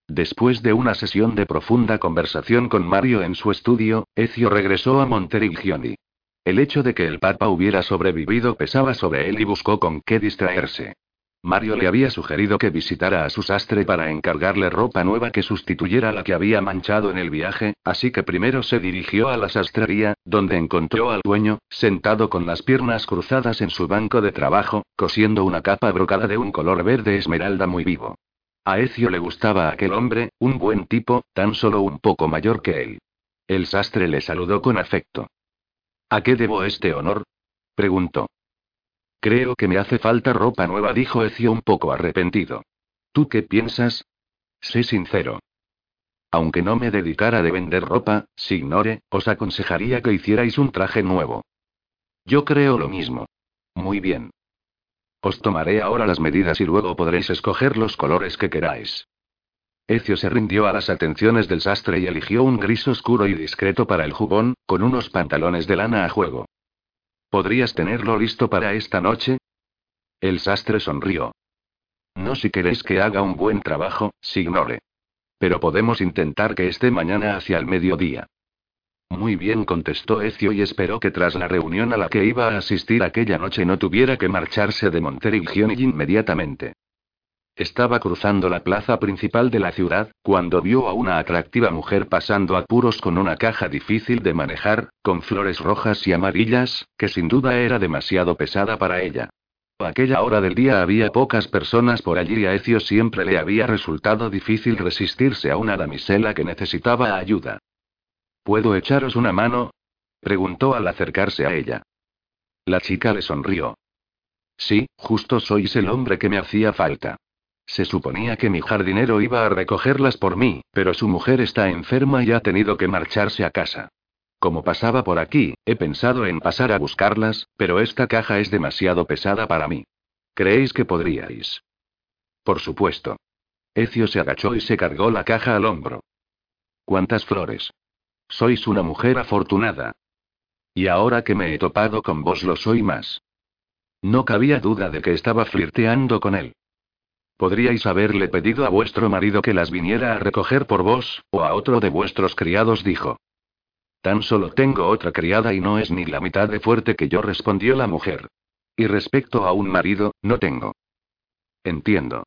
Después de una sesión de profunda conversación con Mario en su estudio, Ezio regresó a Monterigioni. El hecho de que el Papa hubiera sobrevivido pesaba sobre él y buscó con qué distraerse. Mario le había sugerido que visitara a su sastre para encargarle ropa nueva que sustituyera la que había manchado en el viaje, así que primero se dirigió a la sastrería, donde encontró al dueño, sentado con las piernas cruzadas en su banco de trabajo, cosiendo una capa brocada de un color verde esmeralda muy vivo. A Ecio le gustaba aquel hombre, un buen tipo, tan solo un poco mayor que él. El sastre le saludó con afecto. ¿A qué debo este honor? preguntó. Creo que me hace falta ropa nueva, dijo Ecio un poco arrepentido. ¿Tú qué piensas? Sé sincero. Aunque no me dedicara de vender ropa, Signore, os aconsejaría que hicierais un traje nuevo. Yo creo lo mismo. Muy bien. Os tomaré ahora las medidas y luego podréis escoger los colores que queráis. Ecio se rindió a las atenciones del sastre y eligió un gris oscuro y discreto para el jubón, con unos pantalones de lana a juego. ¿Podrías tenerlo listo para esta noche? El sastre sonrió. No si queréis que haga un buen trabajo, signore. Pero podemos intentar que esté mañana hacia el mediodía. Muy bien, contestó Ecio y esperó que tras la reunión a la que iba a asistir aquella noche no tuviera que marcharse de Monteriggioni inmediatamente. Estaba cruzando la plaza principal de la ciudad, cuando vio a una atractiva mujer pasando apuros con una caja difícil de manejar, con flores rojas y amarillas, que sin duda era demasiado pesada para ella. A aquella hora del día había pocas personas por allí y a Ecio siempre le había resultado difícil resistirse a una damisela que necesitaba ayuda. ¿Puedo echaros una mano? preguntó al acercarse a ella. La chica le sonrió. Sí, justo sois el hombre que me hacía falta. Se suponía que mi jardinero iba a recogerlas por mí, pero su mujer está enferma y ha tenido que marcharse a casa. Como pasaba por aquí, he pensado en pasar a buscarlas, pero esta caja es demasiado pesada para mí. ¿Creéis que podríais? Por supuesto. Ecio se agachó y se cargó la caja al hombro. ¿Cuántas flores? Sois una mujer afortunada. Y ahora que me he topado con vos lo soy más. No cabía duda de que estaba flirteando con él. Podríais haberle pedido a vuestro marido que las viniera a recoger por vos, o a otro de vuestros criados, dijo. Tan solo tengo otra criada y no es ni la mitad de fuerte que yo, respondió la mujer. Y respecto a un marido, no tengo. Entiendo.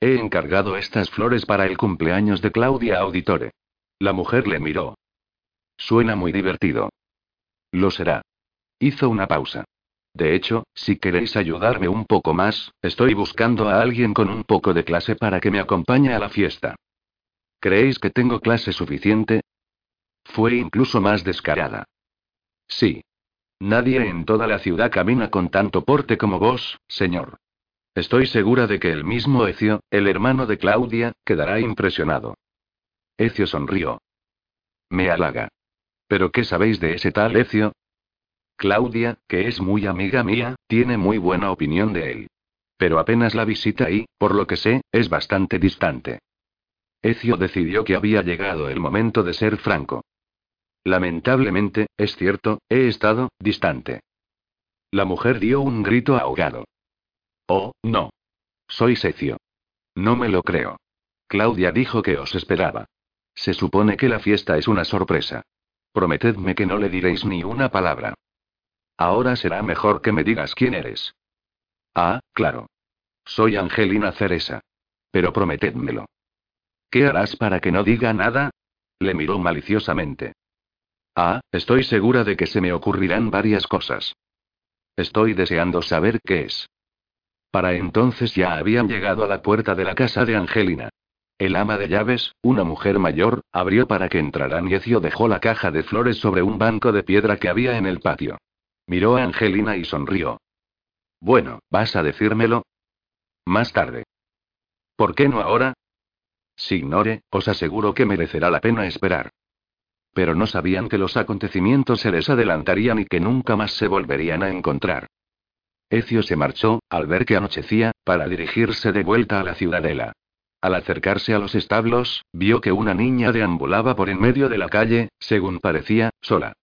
He encargado estas flores para el cumpleaños de Claudia Auditore. La mujer le miró. Suena muy divertido. Lo será. Hizo una pausa. De hecho, si queréis ayudarme un poco más, estoy buscando a alguien con un poco de clase para que me acompañe a la fiesta. ¿Creéis que tengo clase suficiente? Fue incluso más descarada. Sí. Nadie en toda la ciudad camina con tanto porte como vos, señor. Estoy segura de que el mismo Ecio, el hermano de Claudia, quedará impresionado. Ecio sonrió. Me halaga. ¿Pero qué sabéis de ese tal Ecio? Claudia, que es muy amiga mía, tiene muy buena opinión de él. Pero apenas la visita y, por lo que sé, es bastante distante. Ecio decidió que había llegado el momento de ser franco. Lamentablemente, es cierto, he estado distante. La mujer dio un grito ahogado. Oh, no. Soy Ecio. No me lo creo. Claudia dijo que os esperaba. Se supone que la fiesta es una sorpresa. Prometedme que no le diréis ni una palabra. Ahora será mejor que me digas quién eres. Ah, claro. Soy Angelina Ceresa. Pero prometedmelo. ¿Qué harás para que no diga nada? Le miró maliciosamente. Ah, estoy segura de que se me ocurrirán varias cosas. Estoy deseando saber qué es. Para entonces ya habían llegado a la puerta de la casa de Angelina. El ama de llaves, una mujer mayor, abrió para que entraran y Ecio dejó la caja de flores sobre un banco de piedra que había en el patio. Miró a Angelina y sonrió. Bueno, ¿vas a decírmelo? Más tarde. ¿Por qué no ahora? Signore, os aseguro que merecerá la pena esperar. Pero no sabían que los acontecimientos se les adelantarían y que nunca más se volverían a encontrar. Ecio se marchó, al ver que anochecía, para dirigirse de vuelta a la ciudadela. Al acercarse a los establos, vio que una niña deambulaba por en medio de la calle, según parecía, sola.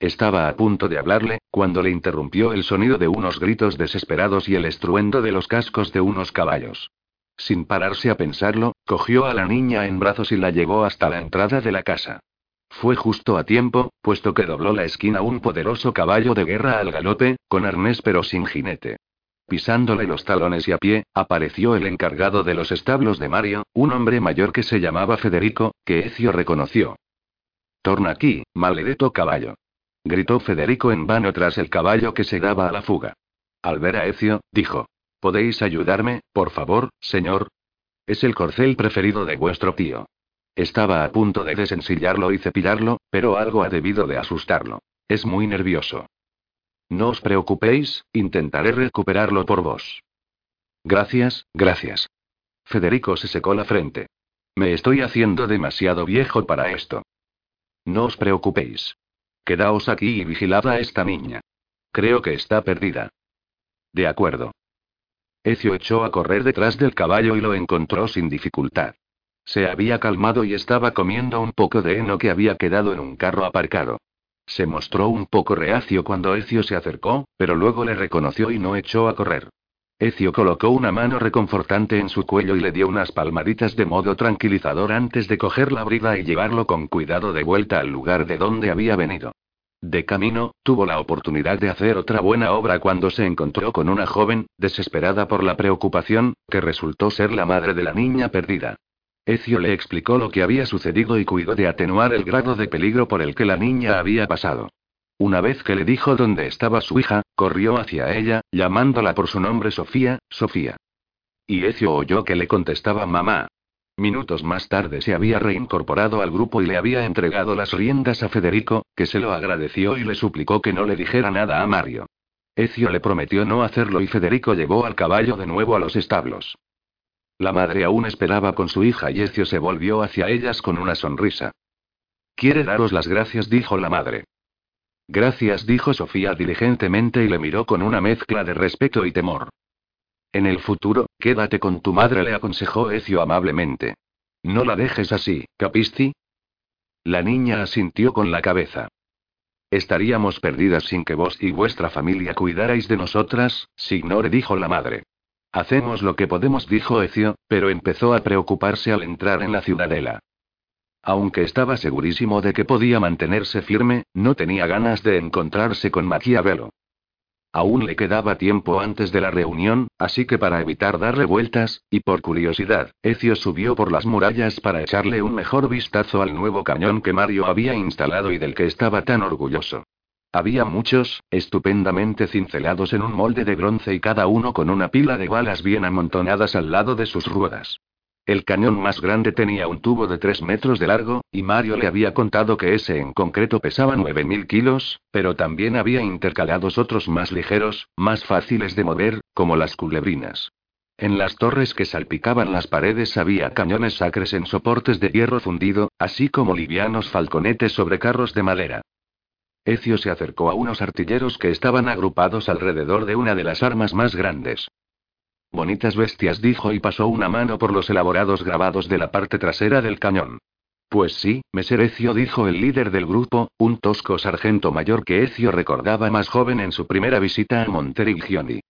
Estaba a punto de hablarle, cuando le interrumpió el sonido de unos gritos desesperados y el estruendo de los cascos de unos caballos. Sin pararse a pensarlo, cogió a la niña en brazos y la llevó hasta la entrada de la casa. Fue justo a tiempo, puesto que dobló la esquina un poderoso caballo de guerra al galope, con arnés pero sin jinete. Pisándole los talones y a pie, apareció el encargado de los establos de Mario, un hombre mayor que se llamaba Federico, que Ecio reconoció. Torna aquí, maledeto caballo. Gritó Federico en vano tras el caballo que se daba a la fuga. Al ver a Ecio, dijo. ¿Podéis ayudarme, por favor, señor? Es el corcel preferido de vuestro tío. Estaba a punto de desensillarlo y cepillarlo, pero algo ha debido de asustarlo. Es muy nervioso. No os preocupéis, intentaré recuperarlo por vos. Gracias, gracias. Federico se secó la frente. Me estoy haciendo demasiado viejo para esto. No os preocupéis. Quedaos aquí y vigilad a esta niña. Creo que está perdida. De acuerdo. Ecio echó a correr detrás del caballo y lo encontró sin dificultad. Se había calmado y estaba comiendo un poco de heno que había quedado en un carro aparcado. Se mostró un poco reacio cuando Ecio se acercó, pero luego le reconoció y no echó a correr. Ecio colocó una mano reconfortante en su cuello y le dio unas palmaditas de modo tranquilizador antes de coger la brida y llevarlo con cuidado de vuelta al lugar de donde había venido. De camino, tuvo la oportunidad de hacer otra buena obra cuando se encontró con una joven, desesperada por la preocupación, que resultó ser la madre de la niña perdida. Ecio le explicó lo que había sucedido y cuidó de atenuar el grado de peligro por el que la niña había pasado. Una vez que le dijo dónde estaba su hija, corrió hacia ella, llamándola por su nombre Sofía, Sofía. Y Ecio oyó que le contestaba mamá. Minutos más tarde se había reincorporado al grupo y le había entregado las riendas a Federico, que se lo agradeció y le suplicó que no le dijera nada a Mario. Ecio le prometió no hacerlo y Federico llevó al caballo de nuevo a los establos. La madre aún esperaba con su hija y Ecio se volvió hacia ellas con una sonrisa. Quiere daros las gracias, dijo la madre. Gracias, dijo Sofía diligentemente y le miró con una mezcla de respeto y temor. En el futuro, quédate con tu madre, le aconsejó Ecio amablemente. No la dejes así, ¿capisti? La niña asintió con la cabeza. Estaríamos perdidas sin que vos y vuestra familia cuidarais de nosotras, Signore, dijo la madre. Hacemos lo que podemos, dijo Ecio, pero empezó a preocuparse al entrar en la ciudadela. Aunque estaba segurísimo de que podía mantenerse firme, no tenía ganas de encontrarse con Maquiavelo. Aún le quedaba tiempo antes de la reunión, así que para evitar dar revueltas, y por curiosidad, Ecio subió por las murallas para echarle un mejor vistazo al nuevo cañón que Mario había instalado y del que estaba tan orgulloso. Había muchos, estupendamente cincelados en un molde de bronce y cada uno con una pila de balas bien amontonadas al lado de sus ruedas. El cañón más grande tenía un tubo de 3 metros de largo, y Mario le había contado que ese en concreto pesaba 9.000 kilos, pero también había intercalados otros más ligeros, más fáciles de mover, como las culebrinas. En las torres que salpicaban las paredes había cañones sacres en soportes de hierro fundido, así como livianos falconetes sobre carros de madera. Ecio se acercó a unos artilleros que estaban agrupados alrededor de una de las armas más grandes. Bonitas bestias, dijo y pasó una mano por los elaborados grabados de la parte trasera del cañón. Pues sí, Meser Ecio, dijo el líder del grupo, un tosco sargento mayor que Ecio recordaba más joven en su primera visita a Monterigioni.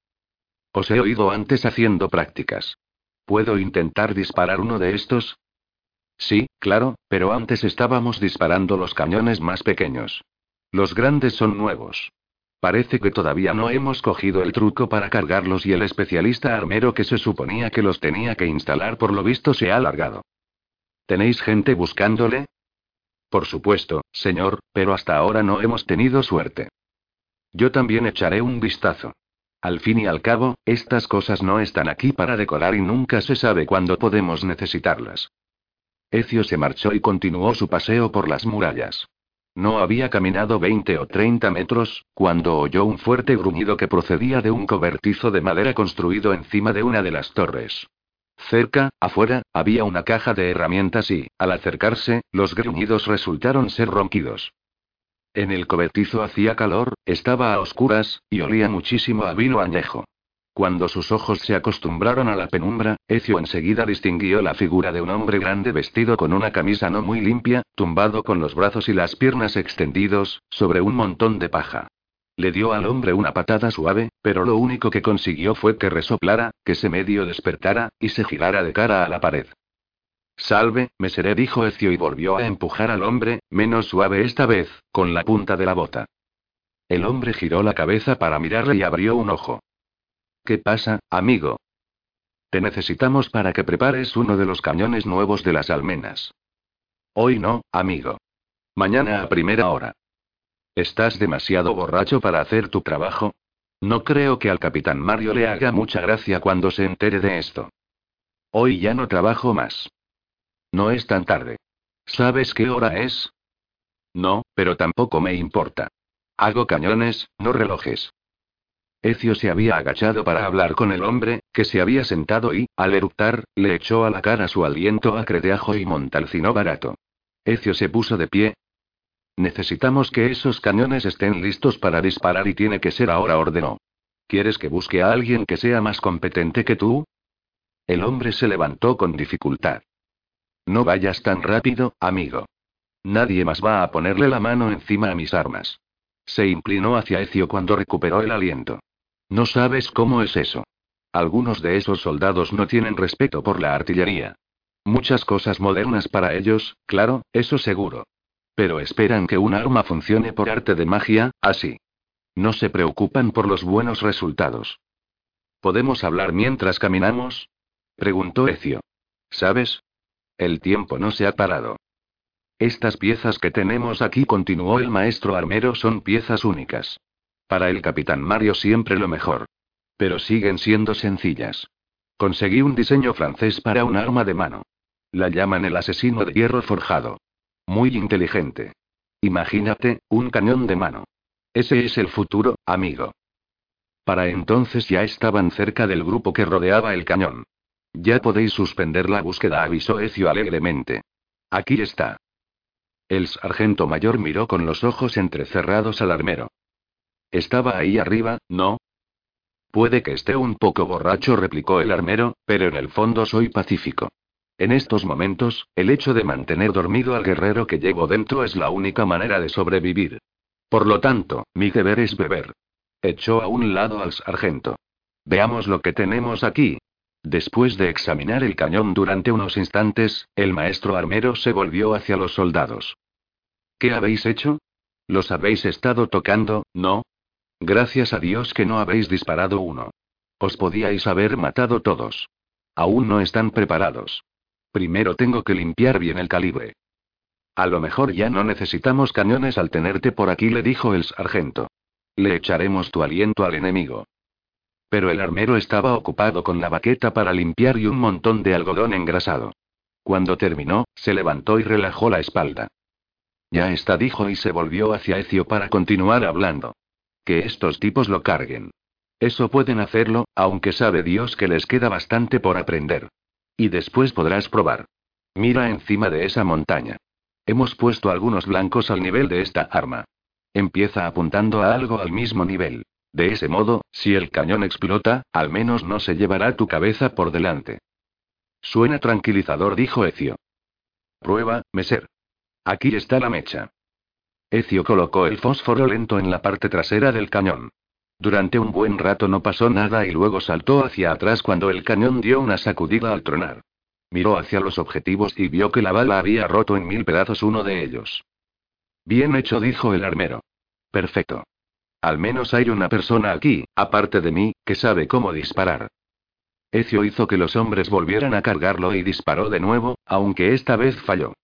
Os he oído antes haciendo prácticas. ¿Puedo intentar disparar uno de estos? Sí, claro, pero antes estábamos disparando los cañones más pequeños. Los grandes son nuevos. Parece que todavía no hemos cogido el truco para cargarlos y el especialista armero que se suponía que los tenía que instalar por lo visto se ha alargado. ¿Tenéis gente buscándole? Por supuesto, señor, pero hasta ahora no hemos tenido suerte. Yo también echaré un vistazo. Al fin y al cabo, estas cosas no están aquí para decorar y nunca se sabe cuándo podemos necesitarlas. Ecio se marchó y continuó su paseo por las murallas. No había caminado 20 o 30 metros, cuando oyó un fuerte gruñido que procedía de un cobertizo de madera construido encima de una de las torres. Cerca, afuera, había una caja de herramientas y, al acercarse, los gruñidos resultaron ser ronquidos. En el cobertizo hacía calor, estaba a oscuras, y olía muchísimo a vino añejo. Cuando sus ojos se acostumbraron a la penumbra, Ezio enseguida distinguió la figura de un hombre grande vestido con una camisa no muy limpia, tumbado con los brazos y las piernas extendidos, sobre un montón de paja. Le dio al hombre una patada suave, pero lo único que consiguió fue que resoplara, que se medio despertara, y se girara de cara a la pared. Salve, me seré, dijo Ezio y volvió a empujar al hombre, menos suave esta vez, con la punta de la bota. El hombre giró la cabeza para mirarle y abrió un ojo. ¿Qué pasa, amigo? Te necesitamos para que prepares uno de los cañones nuevos de las almenas. Hoy no, amigo. Mañana a primera hora. ¿Estás demasiado borracho para hacer tu trabajo? No creo que al capitán Mario le haga mucha gracia cuando se entere de esto. Hoy ya no trabajo más. No es tan tarde. ¿Sabes qué hora es? No, pero tampoco me importa. Hago cañones, no relojes. Ecio se había agachado para hablar con el hombre, que se había sentado y, al eructar, le echó a la cara su aliento acre de ajo y montalcino barato. Ecio se puso de pie. Necesitamos que esos cañones estén listos para disparar y tiene que ser ahora, ordenó. ¿Quieres que busque a alguien que sea más competente que tú? El hombre se levantó con dificultad. No vayas tan rápido, amigo. Nadie más va a ponerle la mano encima a mis armas. Se inclinó hacia Ecio cuando recuperó el aliento. No sabes cómo es eso. Algunos de esos soldados no tienen respeto por la artillería. Muchas cosas modernas para ellos, claro, eso seguro. Pero esperan que un arma funcione por arte de magia, así. No se preocupan por los buenos resultados. ¿Podemos hablar mientras caminamos? preguntó Ecio. ¿Sabes? El tiempo no se ha parado. Estas piezas que tenemos aquí, continuó el maestro armero, son piezas únicas. Para el capitán Mario siempre lo mejor. Pero siguen siendo sencillas. Conseguí un diseño francés para un arma de mano. La llaman el asesino de hierro forjado. Muy inteligente. Imagínate, un cañón de mano. Ese es el futuro, amigo. Para entonces ya estaban cerca del grupo que rodeaba el cañón. Ya podéis suspender la búsqueda, avisó Ecio alegremente. Aquí está. El sargento mayor miró con los ojos entrecerrados al armero. Estaba ahí arriba, ¿no? Puede que esté un poco borracho, replicó el armero, pero en el fondo soy pacífico. En estos momentos, el hecho de mantener dormido al guerrero que llevo dentro es la única manera de sobrevivir. Por lo tanto, mi deber es beber. Echó a un lado al sargento. Veamos lo que tenemos aquí. Después de examinar el cañón durante unos instantes, el maestro armero se volvió hacia los soldados. ¿Qué habéis hecho? Los habéis estado tocando, ¿no? Gracias a Dios que no habéis disparado uno. Os podíais haber matado todos. Aún no están preparados. Primero tengo que limpiar bien el calibre. A lo mejor ya no necesitamos cañones al tenerte por aquí, le dijo el sargento. Le echaremos tu aliento al enemigo. Pero el armero estaba ocupado con la baqueta para limpiar y un montón de algodón engrasado. Cuando terminó, se levantó y relajó la espalda. Ya está, dijo y se volvió hacia Ecio para continuar hablando. Que estos tipos lo carguen. Eso pueden hacerlo, aunque sabe Dios que les queda bastante por aprender. Y después podrás probar. Mira encima de esa montaña. Hemos puesto algunos blancos al nivel de esta arma. Empieza apuntando a algo al mismo nivel. De ese modo, si el cañón explota, al menos no se llevará tu cabeza por delante. Suena tranquilizador, dijo Ecio. Prueba, Meser. Aquí está la mecha. Ecio colocó el fósforo lento en la parte trasera del cañón. Durante un buen rato no pasó nada y luego saltó hacia atrás cuando el cañón dio una sacudida al tronar. Miró hacia los objetivos y vio que la bala había roto en mil pedazos uno de ellos. Bien hecho, dijo el armero. Perfecto. Al menos hay una persona aquí, aparte de mí, que sabe cómo disparar. Ecio hizo que los hombres volvieran a cargarlo y disparó de nuevo, aunque esta vez falló.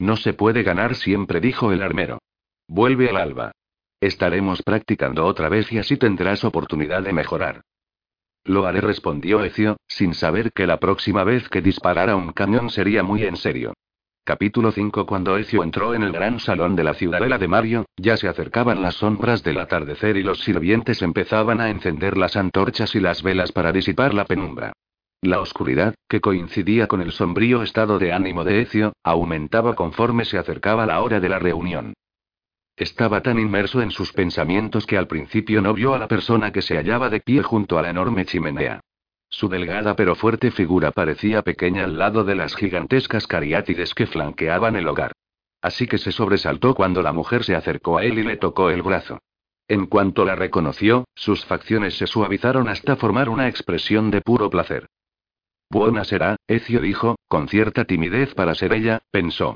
No se puede ganar siempre, dijo el armero. Vuelve al alba. Estaremos practicando otra vez y así tendrás oportunidad de mejorar. Lo haré, respondió Ecio, sin saber que la próxima vez que disparara un cañón sería muy en serio. Capítulo 5 Cuando Ecio entró en el gran salón de la ciudadela de Mario, ya se acercaban las sombras del atardecer y los sirvientes empezaban a encender las antorchas y las velas para disipar la penumbra. La oscuridad, que coincidía con el sombrío estado de ánimo de Ecio, aumentaba conforme se acercaba la hora de la reunión. Estaba tan inmerso en sus pensamientos que al principio no vio a la persona que se hallaba de pie junto a la enorme chimenea. Su delgada pero fuerte figura parecía pequeña al lado de las gigantescas cariátides que flanqueaban el hogar. Así que se sobresaltó cuando la mujer se acercó a él y le tocó el brazo. En cuanto la reconoció, sus facciones se suavizaron hasta formar una expresión de puro placer. Buena será, Ecio dijo, con cierta timidez para ser ella, pensó.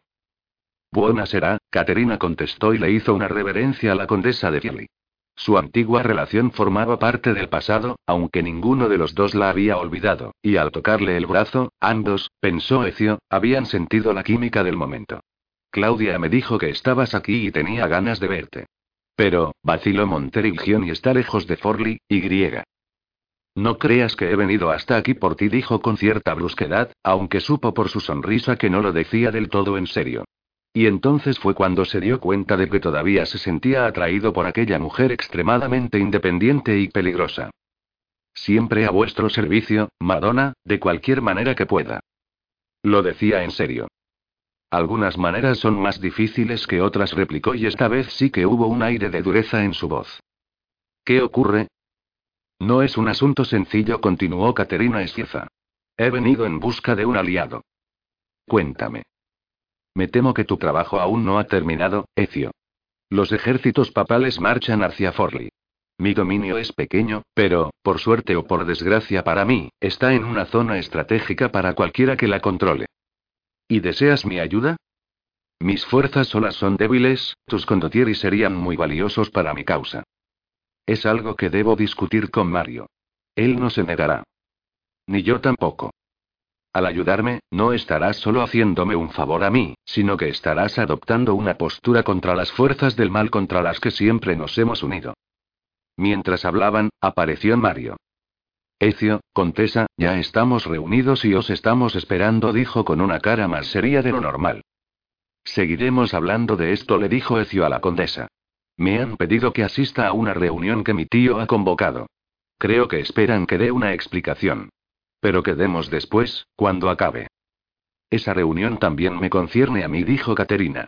Buena será, Caterina contestó y le hizo una reverencia a la condesa de Filly. Su antigua relación formaba parte del pasado, aunque ninguno de los dos la había olvidado, y al tocarle el brazo, ambos, pensó Ecio, habían sentido la química del momento. Claudia me dijo que estabas aquí y tenía ganas de verte. Pero, vaciló Monterigion y está lejos de Forli, y griega. No creas que he venido hasta aquí por ti, dijo con cierta brusquedad, aunque supo por su sonrisa que no lo decía del todo en serio. Y entonces fue cuando se dio cuenta de que todavía se sentía atraído por aquella mujer extremadamente independiente y peligrosa. Siempre a vuestro servicio, Madonna, de cualquier manera que pueda. Lo decía en serio. Algunas maneras son más difíciles que otras, replicó y esta vez sí que hubo un aire de dureza en su voz. ¿Qué ocurre? No es un asunto sencillo, continuó Caterina Esquiza. He venido en busca de un aliado. Cuéntame. Me temo que tu trabajo aún no ha terminado, Ecio. Los ejércitos papales marchan hacia Forli. Mi dominio es pequeño, pero, por suerte o por desgracia para mí, está en una zona estratégica para cualquiera que la controle. ¿Y deseas mi ayuda? Mis fuerzas solas son débiles, tus condottieri serían muy valiosos para mi causa. Es algo que debo discutir con Mario. Él no se negará. Ni yo tampoco. Al ayudarme, no estarás solo haciéndome un favor a mí, sino que estarás adoptando una postura contra las fuerzas del mal contra las que siempre nos hemos unido. Mientras hablaban, apareció Mario. Ecio, Contesa, ya estamos reunidos y os estamos esperando, dijo con una cara más seria de lo normal. Seguiremos hablando de esto, le dijo Ecio a la condesa. Me han pedido que asista a una reunión que mi tío ha convocado. Creo que esperan que dé una explicación. Pero quedemos después, cuando acabe. Esa reunión también me concierne a mí, dijo Caterina.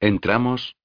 ¿Entramos?